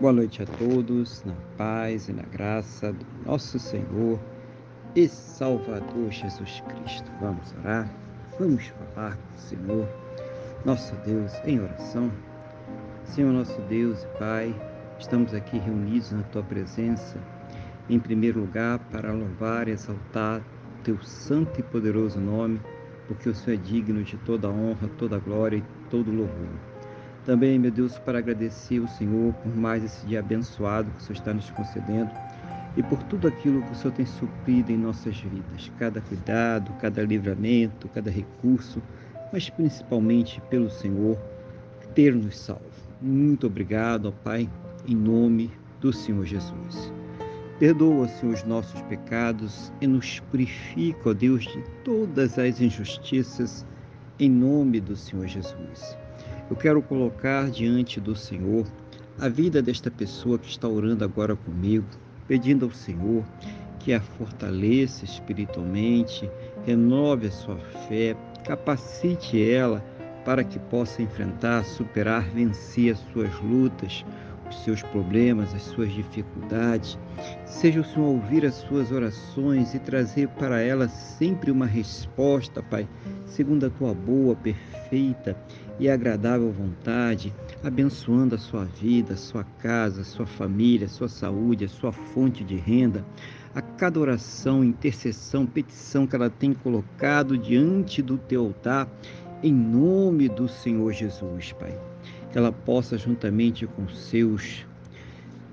Boa noite a todos, na paz e na graça do nosso Senhor e Salvador Jesus Cristo. Vamos orar, vamos falar com o Senhor, nosso Deus, em oração. Senhor, nosso Deus e Pai, estamos aqui reunidos na Tua presença, em primeiro lugar, para louvar e exaltar Teu santo e poderoso nome, porque o Senhor é digno de toda honra, toda glória e todo louvor. Também, meu Deus, para agradecer o Senhor por mais esse dia abençoado que o Senhor está nos concedendo e por tudo aquilo que o Senhor tem suprido em nossas vidas, cada cuidado, cada livramento, cada recurso, mas principalmente pelo Senhor ter nos salvo. Muito obrigado, ó Pai, em nome do Senhor Jesus. Perdoa, Senhor, os nossos pecados e nos purifica, ó Deus, de todas as injustiças, em nome do Senhor Jesus. Eu quero colocar diante do Senhor a vida desta pessoa que está orando agora comigo, pedindo ao Senhor que a fortaleça espiritualmente, renove a sua fé, capacite ela para que possa enfrentar, superar, vencer as suas lutas, os seus problemas, as suas dificuldades. Seja o Senhor ouvir as suas orações e trazer para ela sempre uma resposta, Pai, segundo a tua boa, perfeita e agradável vontade, abençoando a sua vida, a sua casa, a sua família, a sua saúde, a sua fonte de renda, a cada oração, intercessão, petição que ela tem colocado diante do teu altar, em nome do Senhor Jesus, Pai que ela possa, juntamente com seus,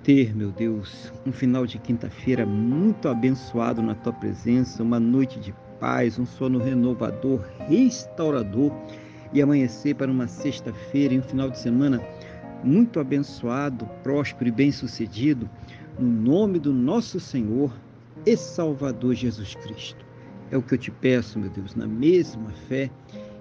ter, meu Deus, um final de quinta-feira muito abençoado na tua presença, uma noite de paz, um sono renovador, restaurador e amanhecer para uma sexta-feira e um final de semana muito abençoado, próspero e bem-sucedido, no nome do nosso Senhor e Salvador Jesus Cristo. É o que eu te peço, meu Deus, na mesma fé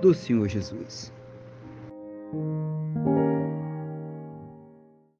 do Senhor Jesus.